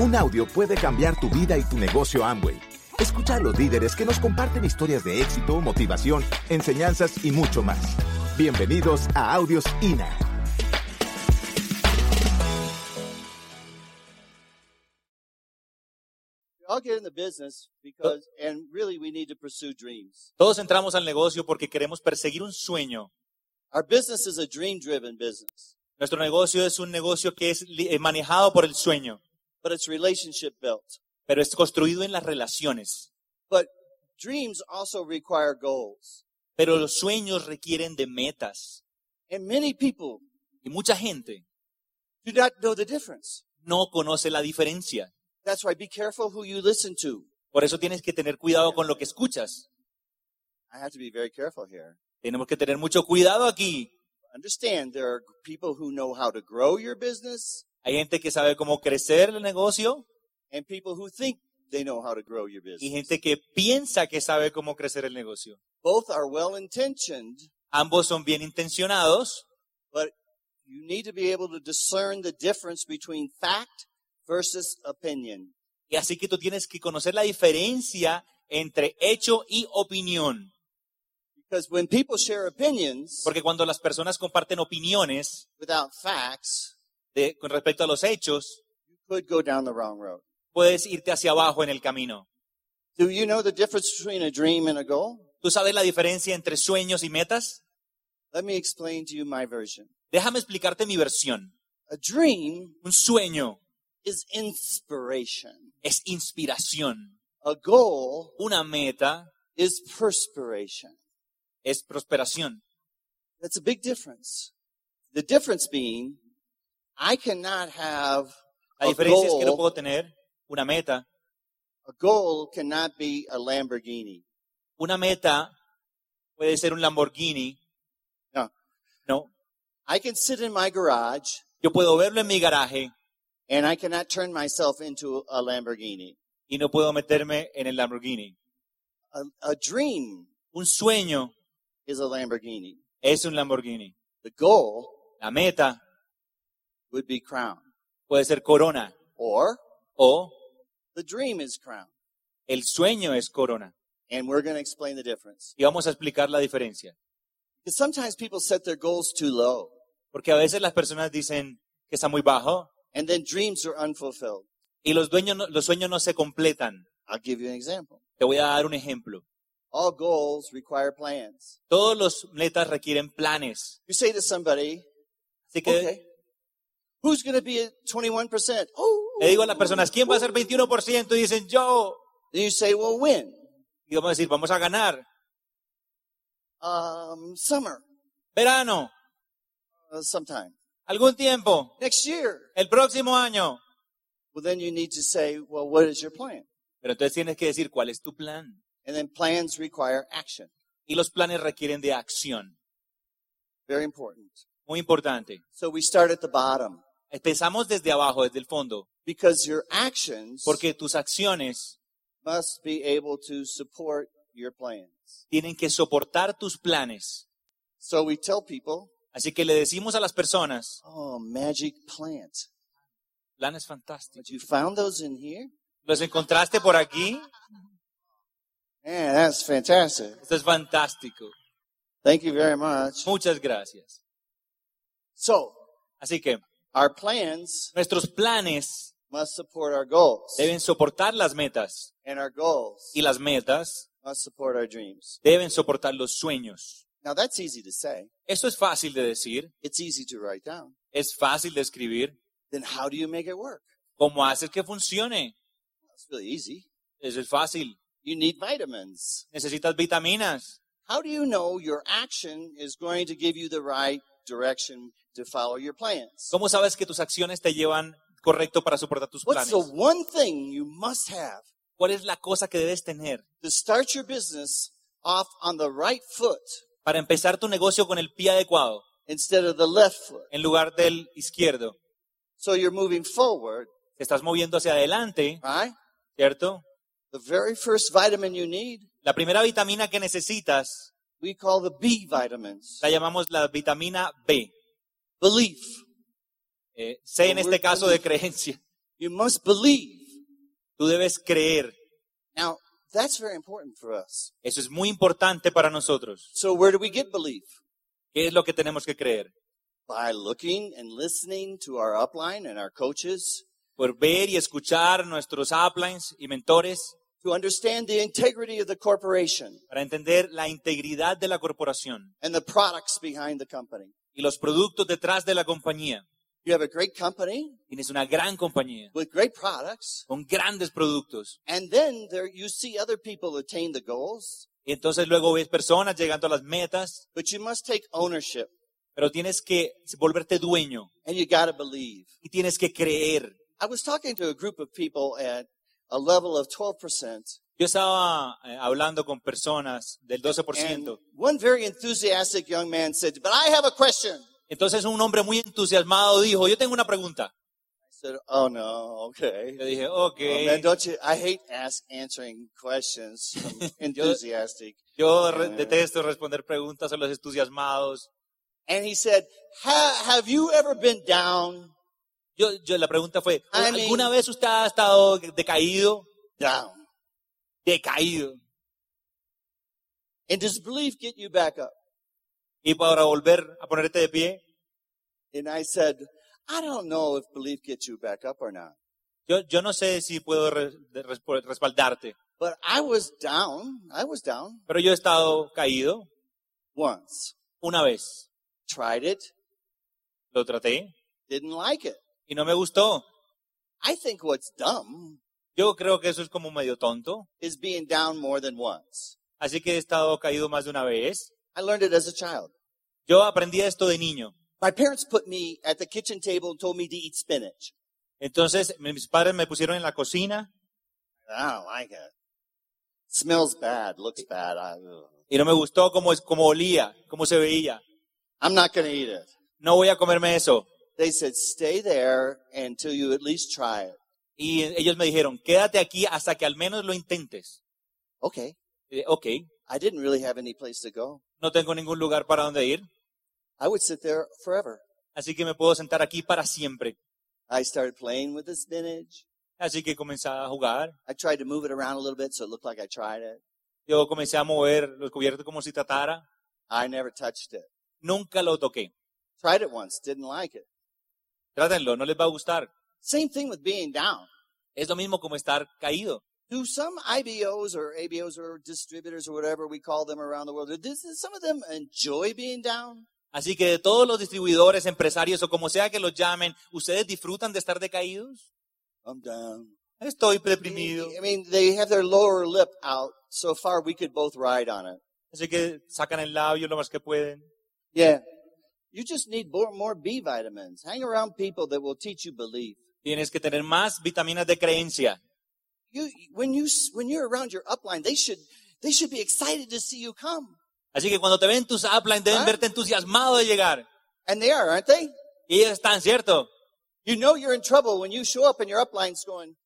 Un audio puede cambiar tu vida y tu negocio Amway. Escucha a los líderes que nos comparten historias de éxito, motivación, enseñanzas y mucho más. Bienvenidos a Audios INA. all get in the business because, and really we need to pursue dreams. Todos entramos al negocio porque queremos perseguir un sueño. Our business is a dream driven business, Nuestro negocio es un negocio que es eh, manejado por el sueño, but it's relationship built. pero es construido en las relaciones. But dreams also require goals. Pero los sueños requieren de metas. And many people Y mucha gente do not know the difference. no conoce la diferencia. That's why be careful who you listen to. Por eso tienes que tener cuidado con lo que escuchas. I have to be very careful here. Tenemos que tener mucho cuidado aquí. Understand there are people who know how to grow your business Hay gente que sabe cómo crecer el negocio and people who think they know how to grow your y business. gente que piensa que sabe cómo crecer el negocio. Both are well intentioned, Ambos son bien intencionados, but you need to be able to discern the difference between fact versus opinion. y así que tú tienes que conocer la diferencia entre hecho y opinión. Because when people share opinions Porque cuando las personas comparten opiniones without facts, de- con respecto a los hechos, you could go down the wrong road. puedes irte hacia abajo en el camino. Do you know the difference between a dream and a goal? ¿Tú sabes la diferencia entre sueños y metas? Let me explain to you my version. Déjame explicarte mi versión. A dream Un sueño is inspiration. es inspiración. A goal Una meta is perspiration. es prosperación. That's a big difference. The difference being, I cannot have La a diferencia es que no goal. puedo tener una meta. A goal cannot be a Lamborghini. Una meta puede ser un Lamborghini. No. No. I can sit in my garage Yo puedo verlo en mi garaje and I cannot turn myself into a Lamborghini. y no puedo meterme en el Lamborghini. A, a dream Un sueño is a Lamborghini. es un Lamborghini. The goal La meta would be crown. puede ser corona Or o the dream is crown. el sueño es corona. And we're going to explain the difference. Y vamos a explicar la diferencia. Because sometimes people set their goals too low Porque a veces las personas dicen que está muy bajo and then dreams are unfulfilled. y los, dueños los sueños no se completan. I'll give you an example. Te voy a dar un ejemplo. All goals require plans. Todos los metas requieren planes. You say to somebody, Así que okay, who's going to be at 21%? Oh, le digo a las personas, ¿quién va a ser 21%? Y dicen, yo. Then you say, well, when? Y vamos a decir, vamos a ganar. Um, summer, Verano, uh, sometime. algún tiempo, Next year. el próximo año. Well, then you need to say, well, what is your plan? Pero entonces tienes que decir cuál es tu plan. And then plans require action. Y los planes requieren de acción. Very important. Muy importante. So we start at the bottom Empezamos desde abajo, desde el fondo, because your actions porque tus acciones must be able to support your plans. tienen que soportar tus planes. So we tell people, Así que le decimos a las personas, oh, magic plant. planes fantásticos. But you found those in here? ¿Los encontraste por aquí? Man, that's fantastic. Esto es fantástico. Thank you very much. Muchas gracias. So Así que our plans nuestros planes must support our goals deben soportar las metas and our goals y las metas must support our dreams. deben soportar los sueños. Now that's easy to say. Esto es fácil de decir, It's easy to write down. es fácil de escribir. Then how do you make it work? ¿Cómo haces que funcione? It's really easy. Eso es fácil. You need vitamins. Necesitas vitaminas. How do you know your action is going to give you the right direction to follow your plans? ¿Cómo sabes que tus acciones te llevan correcto para soportar tus What's planes? the one thing you must have ¿Cuál es la cosa que debes tener to start your business off on the right foot para empezar tu negocio con el pie adecuado instead of the left foot? en lugar del izquierdo? So you're moving forward, Te estás moviendo hacia adelante, right? ¿cierto? The very first vitamin you need, La primera vitamina que necesitas we call the B vitamins. la llamamos la vitamina B. Belief. Eh, C en este caso de creencia. You must believe. Tú debes creer. Now, that's very important for us. Eso es muy importante para nosotros. So where do we get belief? ¿Qué es lo que tenemos que creer? By looking and listening to our upline and our coaches Por ver y escuchar nuestros uplines y mentores to understand the integrity of the corporation para entender la integridad de la corporación and the products behind the company. Y los productos detrás de la compañía. You have a great company Tienes una gran compañía with great products, con grandes productos. and then there you see other people attain the goals, Y entonces luego ves personas llegando a las metas, but you must take ownership pero tienes que volverte dueño and you got to believe. y tienes que creer. I was talking to a group of people at a level of 12%, Yo estaba eh, hablando con personas del and 12%. one very enthusiastic young man said, "But I have a question." Entonces un hombre muy entusiasmado dijo, yo tengo una pregunta. I said, "Oh no, okay." Yo dije, ok, Oh, man, don't you? I hate ask answering questions from enthusiastic. yo re- detesto responder preguntas a los entusiasmados. And he said, "Ha- "Have you ever been down? Yo, yo, la pregunta fue, I mean- ¿alguna vez usted ha estado decaído? Down. Decaído. And does belief get you back up?" Y para volver a ponerte de pie, And I said, "I don't know if belief gets you back up or not, yo, yo no sé si puedo re- de- respo- respaldarte, but I was down. I was down pero yo he estado caído once. una vez. Tried it, Lo traté didn't like it. y no me gustó. I think what's dumb Yo creo que eso es como medio tonto. is being down more than once. Así que he estado caído más de una vez. I learned it as a child. Yo aprendí esto de niño. My parents put me at the kitchen table and told me to eat spinach. Entonces mis padres me pusieron en la cocina I don't like it. Smells bad, looks bad. I, ugh. y no me gustó cómo, es- cómo olía, cómo se veía. I'm not going to eat it. No voy a comerme eso. They said, stay there until you at least try it. Y ellos me dijeron, quédate aquí hasta que al menos lo intentes. Okay. Dije, ok, I didn't really have any place to go. no tengo ningún lugar para donde ir, I would sit there forever. así que me puedo sentar aquí para siempre. I started playing with the spinach. Así que comencé a jugar. I tried to move it around a little bit so it looked like I tried it. Yo comencé a mover los cubiertos como si tratara. I never touched it. Nunca lo toqué. Tried it once, didn't like it. Trátenlo, no les va a gustar. Same thing with being down. Es lo mismo como estar caído. Do some IBOs or ABOs or distributors or whatever we call them around the world, does some of them enjoy being down? Así que de todos los distribuidores, empresarios o como sea que los llamen, ¿ustedes disfrutan de estar decaídos? I'm down. Estoy deprimido. I mean, they have their lower lip out. So far, we could both ride on it. Así que sacan el labio lo más que pueden. Yeah. You just need more, more B vitamins. Hang around people that will teach you belief. Tienes que tener más vitaminas de creencia. You, when you, when you're around your upline, they should, they should be excited to see you come. Así que cuando te ven tus upline deben verte entusiasmado de llegar. And they are, aren't they? Y ellos están, ¿cierto? You know you're in trouble when you show up and your upline's going,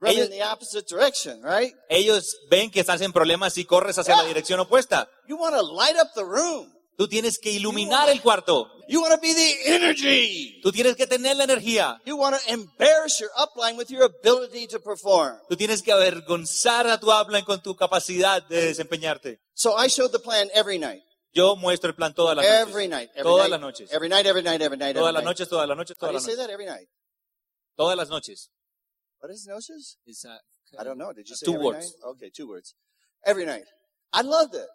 running Ellos- in the opposite direction, right? Ellos ven que estás en problemas y corres hacia la dirección opuesta. You want to light up the room. Tú tienes que iluminar el cuarto. You want to be the energy. Tú tienes que tener la energía. You want to embarrass your upline with your ability to perform. Tú tienes que avergonzar a tu upline con tu capacidad de desempeñarte. So I showed the plan every night. Yo muestro el plan todas las Every noches. night. Every Todas night, las noches. Every night, every night, every night, every Todas las night. noches, todas las noches, How do todas you las say noches. that every night? Todas las noches. What is noches? It's, uh, I don't know. Did you say Two every words. night? Okay, two words. Every night. I loved it.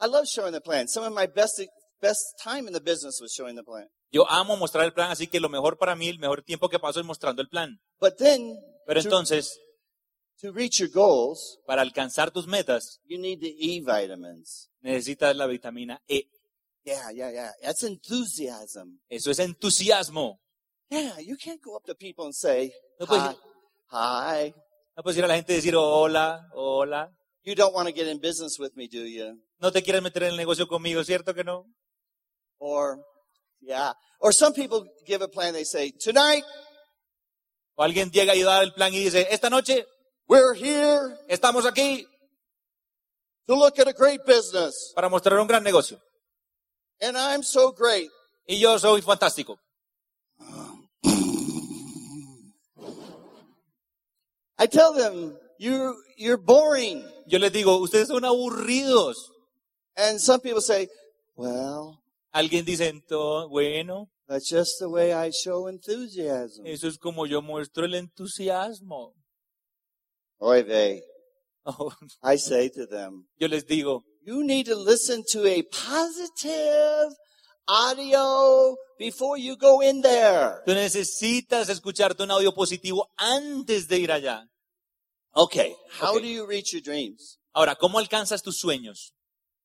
I love showing the plan. Some of my best best time in the business was showing the plan. Yo amo mostrar el plan, así que lo mejor para mí, el mejor tiempo que paso es mostrando el plan. But then Pero to, entonces, to reach your goals, para alcanzar tus metas, you need the E vitamins. necesitas la vitamina E. Yeah, yeah, yeah. That's enthusiasm. Eso es entusiasmo. Yeah, you can't go up to people and say, No puedes, hi, hi. no puedes ir a la gente y decir hola, hola. You don't want to get in business with me, do you? No te quieres meter en el negocio conmigo, ¿cierto que no? Or, yeah. Or some people give a plan, they say, tonight, O alguien llega y da el plan y dice, esta noche we're here estamos aquí to look at a great business. para mostrar un gran negocio. And I'm so great. Y yo soy fantástico. I tell them, you, you're boring. Yo les digo, ustedes son aburridos. And some people say, well, Alguien dice, "Ento- bueno, that's just the way I show enthusiasm. eso es como yo muestro el entusiasmo. Oy vey. Oh, I say to them, yo les digo, you need to listen to a positive audio before you go in there. tú necesitas escucharte un audio positivo antes de ir allá. Okay. How Okay. do you reach your dreams? Ahora, ¿cómo alcanzas tus sueños?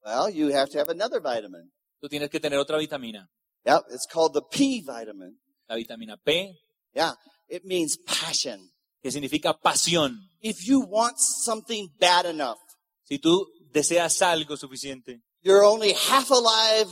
Well, you have to have another vitamin. Tú tienes que tener otra vitamina, Yep. It's called the P vitamin. la vitamina P, Yeah. It means passion. que significa pasión. If you want something bad enough, Si tú deseas algo suficiente you're only half alive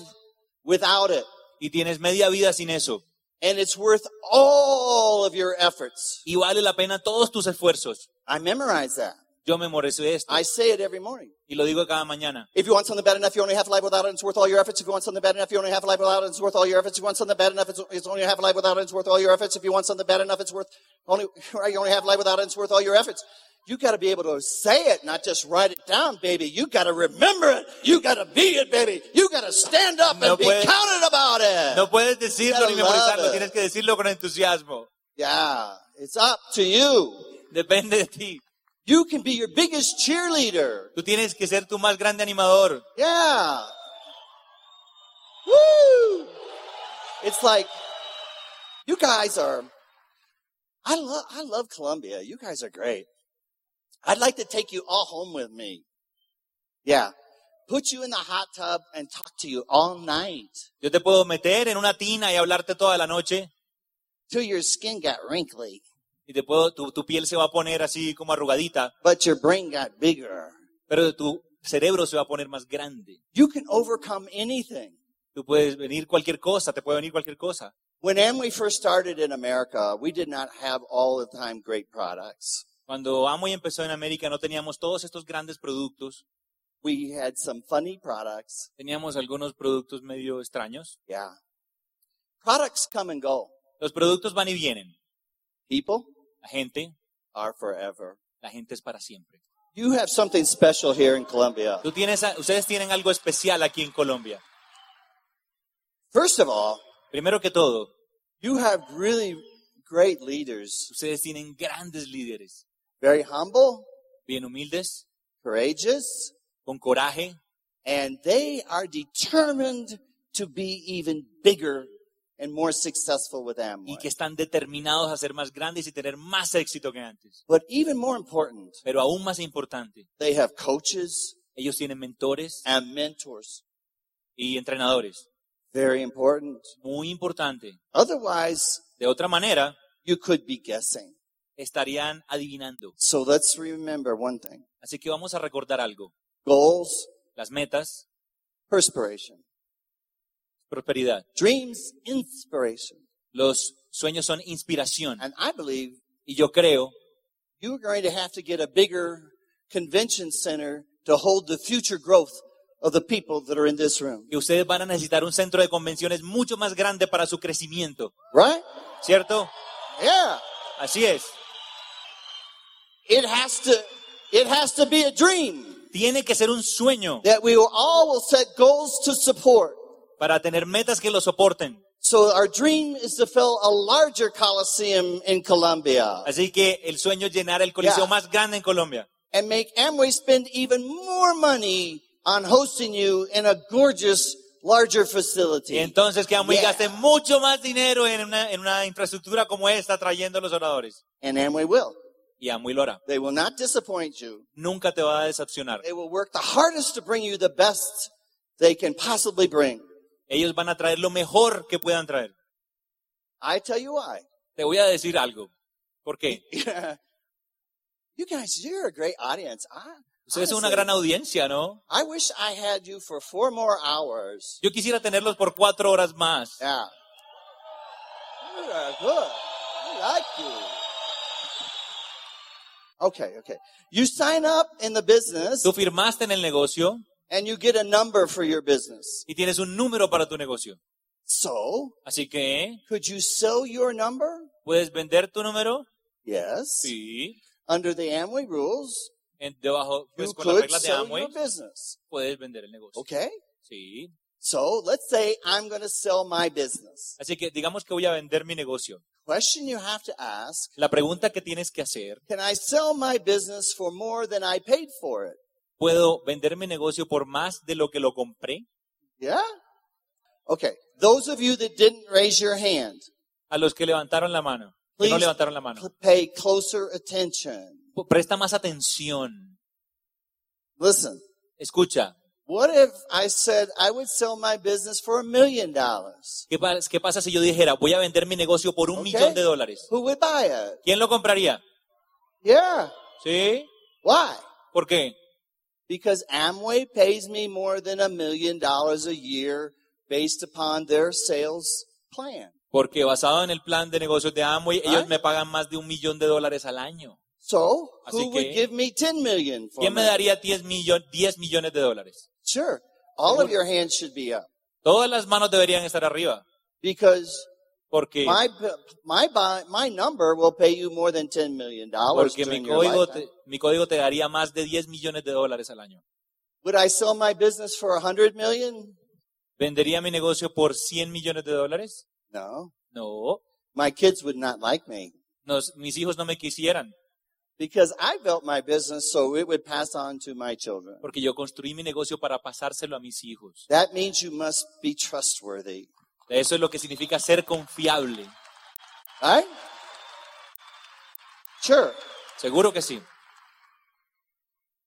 without it. y tienes media vida sin eso, And it's worth all of your efforts. y vale la pena todos tus esfuerzos. I memorize that. Yo memoricé esto I say it every morning. y lo digo cada mañana. If you want something bad enough, you only half alive without it, it's worth all your efforts. If you want something bad enough, you only have alive without it, it's worth all your efforts. If you want something bad enough, it's, it's only half alive without it, it's worth all your efforts. If you want something bad enough, it's worth only, you only half alive without it, it's worth all your efforts. You gotta be able to say it, not just write it down, baby. You gotta remember it. You gotta be it, baby. You gotta stand up No and be counted about it. No puedes decirlo ni memorizarlo, tienes que decirlo con entusiasmo. Yeah, it's up to you. Depende de ti. You can be your biggest cheerleader. Tú tienes que ser tu más grande animador. Yeah. Woo! It's like you guys are I love I love Columbia. You guys are great. I'd like to take you all home with me. Yeah. Put you in the hot tub and talk to you all night Yo te puedo meter en una tina y hablarte toda la noche till your skin got wrinkly, y te puedo, tu, tu piel se va a poner así como arrugadita, but your brain got bigger. pero tu cerebro se va a poner más grande. You can overcome anything. Tú puedes venir cualquier cosa, te puede venir cualquier cosa. When Amway first started in America, we did not have all the time great products. Cuando Amway empezó en América no teníamos todos estos grandes productos, We had some funny products. teníamos algunos productos medio extraños. Yeah. Products come and go. Los productos van y vienen. People La gente, are forever. la gente es para siempre. You have something special here in Colombia. Tú tienes, ustedes tienen algo especial aquí en Colombia. First of all, Primero que todo, you have really great leaders. ustedes tienen grandes líderes, Very humble, bien humildes, courageous, con coraje, and they are determined to be even bigger and more successful with y Amway. que están determinados a ser más grandes y tener más éxito que antes. But even more important, Pero aún más importante, they have coaches ellos tienen mentores and mentors. y entrenadores. Very important. Muy importante. Otherwise, De otra manera, you could be guessing. estarían adivinando. So let's remember one thing. Así que vamos a recordar algo. Goals, Las metas, perspiration. Prosperidad. Dreams, inspiration. Los sueños son inspiración. And I believe Y yo creo you're going to have to get a bigger convention center to hold the future growth of the people that are in this room. que ustedes van a necesitar un centro de convenciones mucho más grande para su crecimiento. Right? ¿Cierto? Yeah. Así es. It has to, it has to be a dream Tiene que ser un sueño that we will all will set goals to support. Para tener metas que lo soporten. So our dream is to fill a larger coliseum in Colombia Así que el sueño es llenar el coliseo Yeah. más grande en Colombia. and make Amway spend even more money on hosting you in a gorgeous, larger facility. Y entonces que Amway Yeah. gaste mucho más dinero en una, en una infraestructura como esta trayendo a los oradores. And Amway will. Y Amway lo hará. They will not disappoint you. Nunca te va a decepcionar. They will work the hardest to bring you the best they can possibly bring. Ellos van a traer lo mejor que puedan traer. I tell you why. Te voy a decir algo. ¿Por qué? you guys, you're a great audience. I, Ustedes son una gran audiencia, ¿no? I wish I had you for four more hours. Yo quisiera tenerlos por cuatro horas más. Yeah. You are good. I like you. Okay, okay. You sign up in the business Tú firmaste en el negocio and you get a number for your business. y tienes un número para tu negocio. So, Así que, could you sell your number? ¿puedes vender tu número? Yes. Sí. under the Amway rules, En- debajo, pues you con las could reglas de sell Amway, your business. puedes vender el negocio. Okay? Sí. So let's say I'm going to sell my business. Así que digamos que voy a vender mi negocio. Question you have to ask, La pregunta que tienes que hacer, can I sell my business for more than I paid for it? ¿Puedo vender mi negocio por más de lo que lo compré? Yeah? Okay. Those of you that didn't raise your hand, A los que levantaron la mano, que no Please. levantaron la mano. pay closer attention. Presta más atención. Listen. Escucha, What if I said I would sell my business for a million dollars? ¿qué, pa- qué pasa si yo dijera, voy a vender mi negocio por un Ok. millón de dólares? Who would buy it? ¿Quién lo compraría? Yeah. ¿Sí? Why? ¿Por qué? Because Amway pays me more than a million dollars a year based upon their sales plan. Porque basado en el plan de negocios de Amway, ellos me pagan más de un millón de dólares al año. So, Así who would give me 10 million for ¿Quién me me? daría 10, millon- 10 millones de dólares? Sure. All of your hands should be up Todas las manos deberían estar arriba. because Porque, my my buy, my number will pay you more than 10 million dollars porque mi, código te, mi código te daría más de 10 millones de dólares al año. Would I sell my business for 100 million? ¿Vendería mi negocio por 100 millones de dólares? No. No. My kids would not like me Nos- mis hijos no me quisieran because I built my business so it would pass on to my children. porque yo construí mi negocio para pasárselo a mis hijos. That means you must be trustworthy. Eso es lo que significa ser confiable. Right? Sure. Seguro que sí.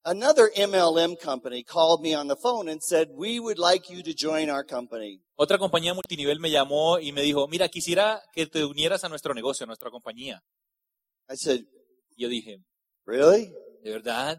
Another MLM company called me on the phone and said, we would like you to join our company. Otra compañía multinivel me llamó y me dijo, mira, quisiera que te unieras a nuestro negocio, a nuestra compañía. I said, yo dije, really? ¿de verdad?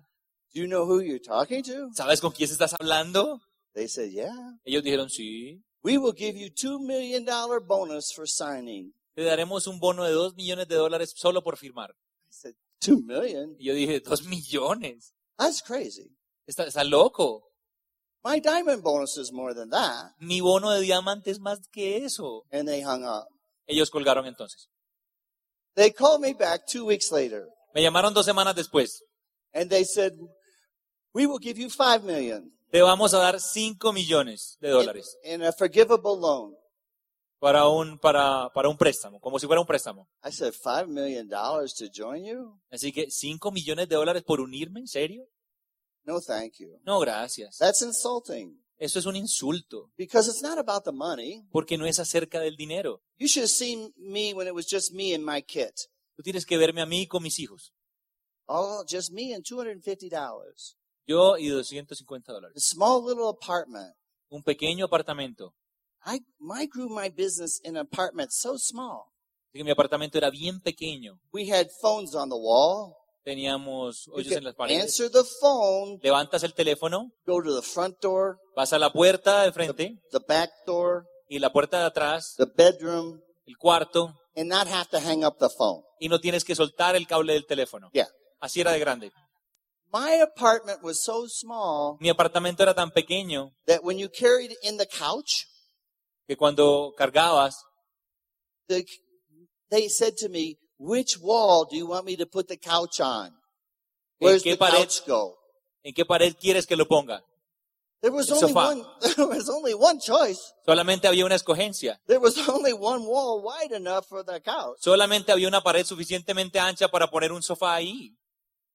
Do you know who you're talking to? ¿Sabes con quién estás hablando? They said, yeah. Ellos dijeron, sí. We will give you $2 million bonus for signing. Te daremos un bono de dos millones de dólares solo por firmar. I said, 2 million? Y yo dije, dos millones. That's crazy. Está, está loco. My diamond bonus is more than that. Mi bono de diamante es más que eso. And they hung up. Ellos colgaron entonces. They called me back two weeks later Me llamaron dos semanas después. and they said, we will give you $5 million Te vamos a dar cinco millones de dólares in a forgivable loan. para un, para, para un préstamo, como si fuera un préstamo. I said, $5 million to join you? Así que cinco millones de dólares por unirme, ¿en serio? No, thank you. No, gracias. That's insulting Eso es un insulto, because it's not about the money. porque no es acerca del dinero. You should have seen me when it was just me and my kit. Tú tienes que verme a mí con mis hijos. Oh, just me and $250. Yo y 250 A dólares. small little apartment. Un pequeño apartamento. I, I grew my business in an apartment so small. Así que mi apartamento era bien pequeño. We had phones on the wall. Teníamos hoyos en las paredes. answer the phone, Levantas el teléfono, go to the front door, vas a la puerta de frente the back door, y la puerta de atrás, the bedroom, el cuarto, and not have to hang up the phone. y no tienes que soltar el cable del teléfono. Yeah. Así era de grande. My apartment was so small Mi apartamento era tan pequeño that when you carried in the couch, que cuando cargabas, the, they said to me, which wall do you want me to put the couch on? Where's the pared? couch go? ¿en qué pared quieres que lo ponga? There was only sofá. one, there was only one choice. Solamente había una escogencia. There was only one wall wide enough for the couch. Solamente había una pared suficientemente ancha para poner un sofá ahí.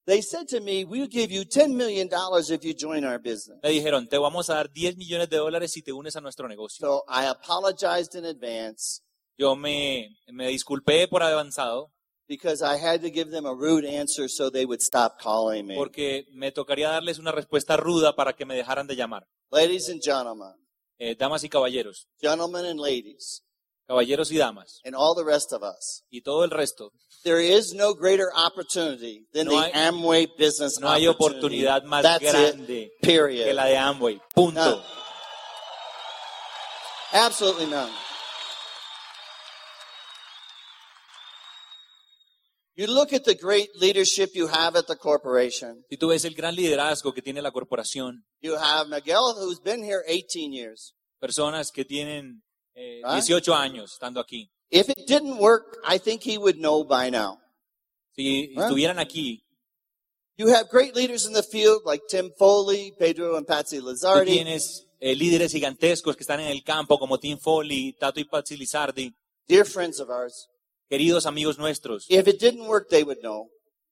They said to me, we'll give you $10 million if you join our business. Me dijeron, te vamos a dar 10 millones de dólares si te unes a nuestro negocio. So I apologized in advance Yo me, me disculpé por avanzado because I had to give them a rude answer so they would stop calling me. porque me tocaría darles una respuesta ruda para que me dejaran de llamar. Ladies and gentlemen, Eh, damas y caballeros, gentlemen and ladies, caballeros y damas, and all the rest of us, y todo el resto, there is no greater opportunity than No the hay- Amway business no hay opportunity. oportunidad más That's grande it, period. que la de Amway. Punto. None. Absolutely none. You look at the great leadership you have at the corporation. Si tú ves el gran liderazgo que tiene la corporación, You have Miguel, who's been here 18 years. personas que tienen eh, Ah. 18 años estando aquí, If it didn't work, I think he would know by now. si estuvieran aquí, You have great leaders in the field like Tim Foley, Pedro and Patsy Tú Lizardi. tienes eh, líderes gigantescos que están en el campo como Tim Foley, Tato y Patsy Lizardi, dear friends of ours. queridos amigos nuestros. If it didn't work, they would know.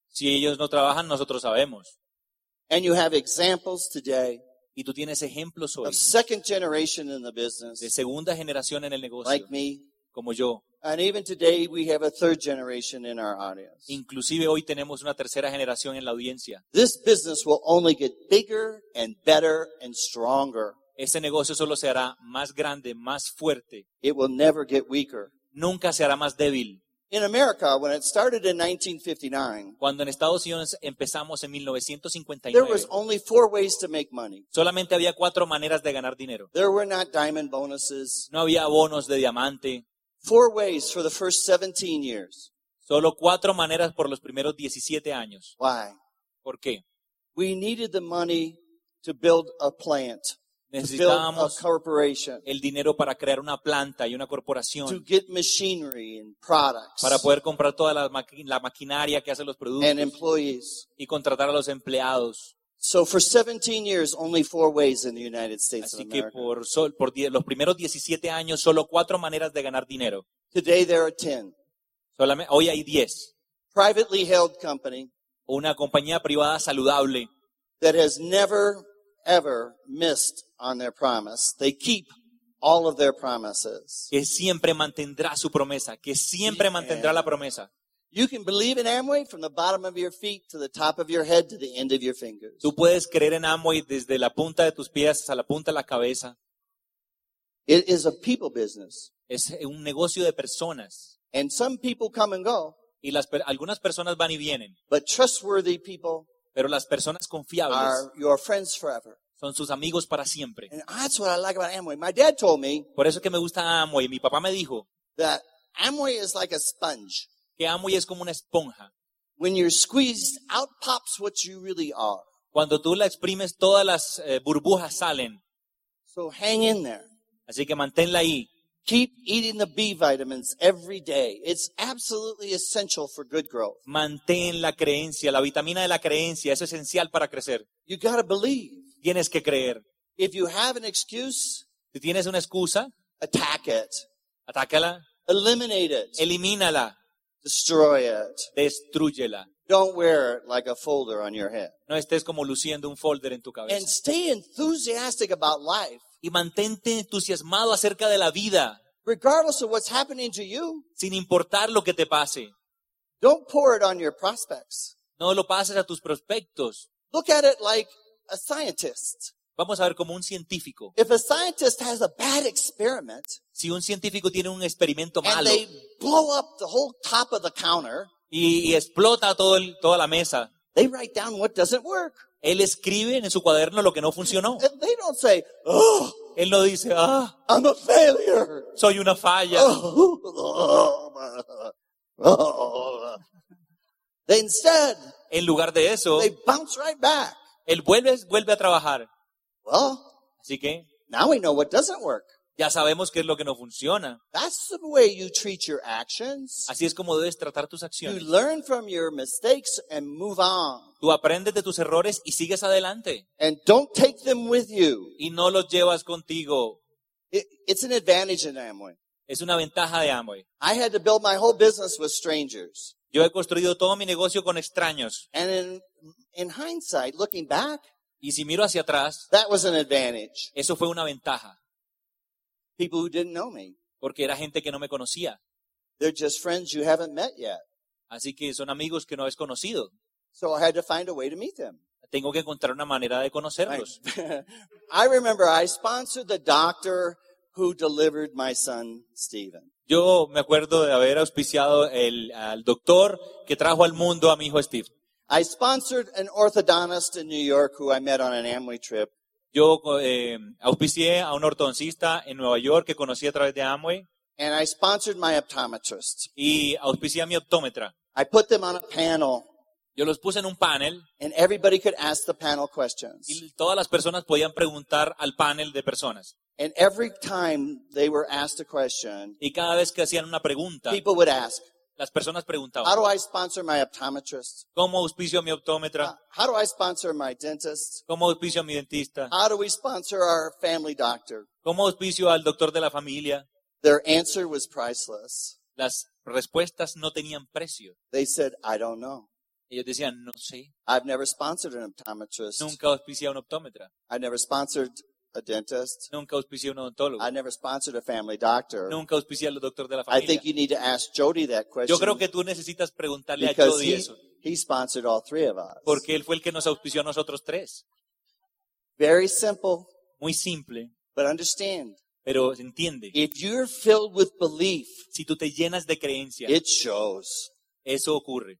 Si ellos no trabajan, nosotros sabemos. And you have examples today Y tú tienes ejemplos hoy of second generation in the de segunda generación en el like negocio, me. como yo. And even today, we have a third generation in our audience. Inclusive hoy tenemos una tercera generación en la audiencia. This business will only get bigger and better and stronger. Este negocio solo se hará más grande, más fuerte. It will never get weaker. Nunca se hará más débil. In America, when it started in 1959, Cuando en Estados Unidos empezamos en 1959, there 1959, was only four ways to make money. solamente había cuatro maneras de ganar dinero. There were not diamond bonuses. No había bonos de diamante, Four ways for the first 17 years. solo cuatro maneras por los primeros 17 años. Why? ¿Por qué? We needed the money to build a plant, to build a Necesitábamos corporation, el dinero para crear una planta y una to corporación get machinery and products para poder comprar toda la, maqui- la maquinaria que hace los and productos employees. y contratar a los empleados. So for 17 years, only four ways in the United States of Así que por, los primeros 17 años, solo cuatro maneras de ganar dinero. Today there are 10. Solamente, hoy hay 10. Privately held company Una compañía privada saludable that has never, ever missed on their promise. They keep all of their promises. que siempre mantendrá su promesa, que siempre mantendrá la promesa. You can believe in Amway from the bottom of your feet to the top of your head to the end of your fingers. Tú puedes creer en Amway desde la punta de tus pies hasta la punta de la cabeza. It is a people business. Es un negocio de personas. And some people come and go, Y las, algunas personas van y vienen, but trustworthy people pero las personas confiables are your friends forever. son sus amigos para siempre. And that's what I like about Amway. My dad told me Por eso es que me gusta Amway. Mi papá me dijo that Amway is like a sponge. que Amway es como una esponja. When you're squeezed, out pops what you really are. Cuando tú la exprimes, todas las eh, burbujas salen. So hang in there. Así que manténla ahí. Keep eating the B vitamins every day. It's absolutely essential for good growth. Mantén la creencia, la vitamina de la creencia. Es esencial para crecer. You gotta believe. Tienes que creer. If you have an excuse, Si tienes una excusa, attack it. atácala, Eliminate it. elimínala, Destroy it. destrúyela. Don't wear it like a folder on your head. No estés como luciendo un folder en tu cabeza. And stay enthusiastic about life, Y mantente entusiasmado acerca de la vida, regardless of what's happening to you. sin importar lo que te pase. Don't pour it on your prospects. No lo pases a tus prospectos. Look at it like a scientist. Vamos a ver como un científico. If a scientist has a bad experiment Si un científico tiene un experimento and malo they blow up the whole top of the counter, y, y explota todo el- toda la mesa, they write down what doesn't work. Él escribe en su cuaderno lo que no funcionó. And they don't say, oh, Él no dice, ah, I'm a failure. soy una falla. Oh. They instead, En lugar de eso, they bounce right back. él vuelve, vuelve a trabajar. Well, Así que now we know what doesn't work. Ya sabemos qué es lo que no funciona. That's the way you treat your actions. Así es como debes tratar tus You acciones. learn from your mistakes and move on. Tú aprendes de tus errores y sigues adelante. And don't take them with you. Y no los llevas contigo. It, it's an advantage in Amway. Es una ventaja de Amway. I had to build my whole business with strangers. Yo he construido todo mi negocio con extraños. And in, in hindsight, looking back, Y si miro hacia atrás, that was an advantage. eso fue una ventaja. People who didn't know me. Porque era gente que no me conocía. They're just friends you haven't met yet. Así que son amigos que no has conocido. So I had to find a way to meet them. Tengo que encontrar una manera de conocerlos. I remember I sponsored the doctor who delivered my son, Stephen. Yo me acuerdo de haber auspiciado el, al doctor que trajo al mundo a mi hijo Steve. I sponsored an orthodontist in New York who I met on an Amway trip. Yo eh, auspicié a un ortodoncista en Nueva York que conocí a través de Amway And I sponsored my optometrist. y auspicié a mi optómetra. I put them on a panel Yo los puse en un panel and everybody could ask the panel questions. y todas las personas podían preguntar al panel de personas. And every time they were asked a question, Y cada vez que hacían una pregunta, people would ask, Las personas How preguntaban, do I sponsor my optometrist? ¿cómo auspicio a mi optómetra? How do I sponsor my dentist? ¿Cómo auspicio a mi dentista? How do we sponsor our family doctor? ¿Cómo auspicio al doctor de la familia? Their answer was priceless. Las respuestas no tenían precio. They said, I don't know. Ellos decían, no sé, I've never sponsored an optometrist. nunca auspicié a un optómetra, I've never sponsored a dentist. nunca auspicié un odontólogo, I never sponsored a family doctor. nunca auspicié al doctor de la I familia. think you need to ask Jody that question Yo creo que tú necesitas preguntarle a because Jody he, eso, he sponsored all three of us. porque él fue el que nos auspició a nosotros tres. Very simple, Muy simple, but understand. pero entiende, If you're filled with belief, si tú te llenas de creencia, it shows. eso ocurre.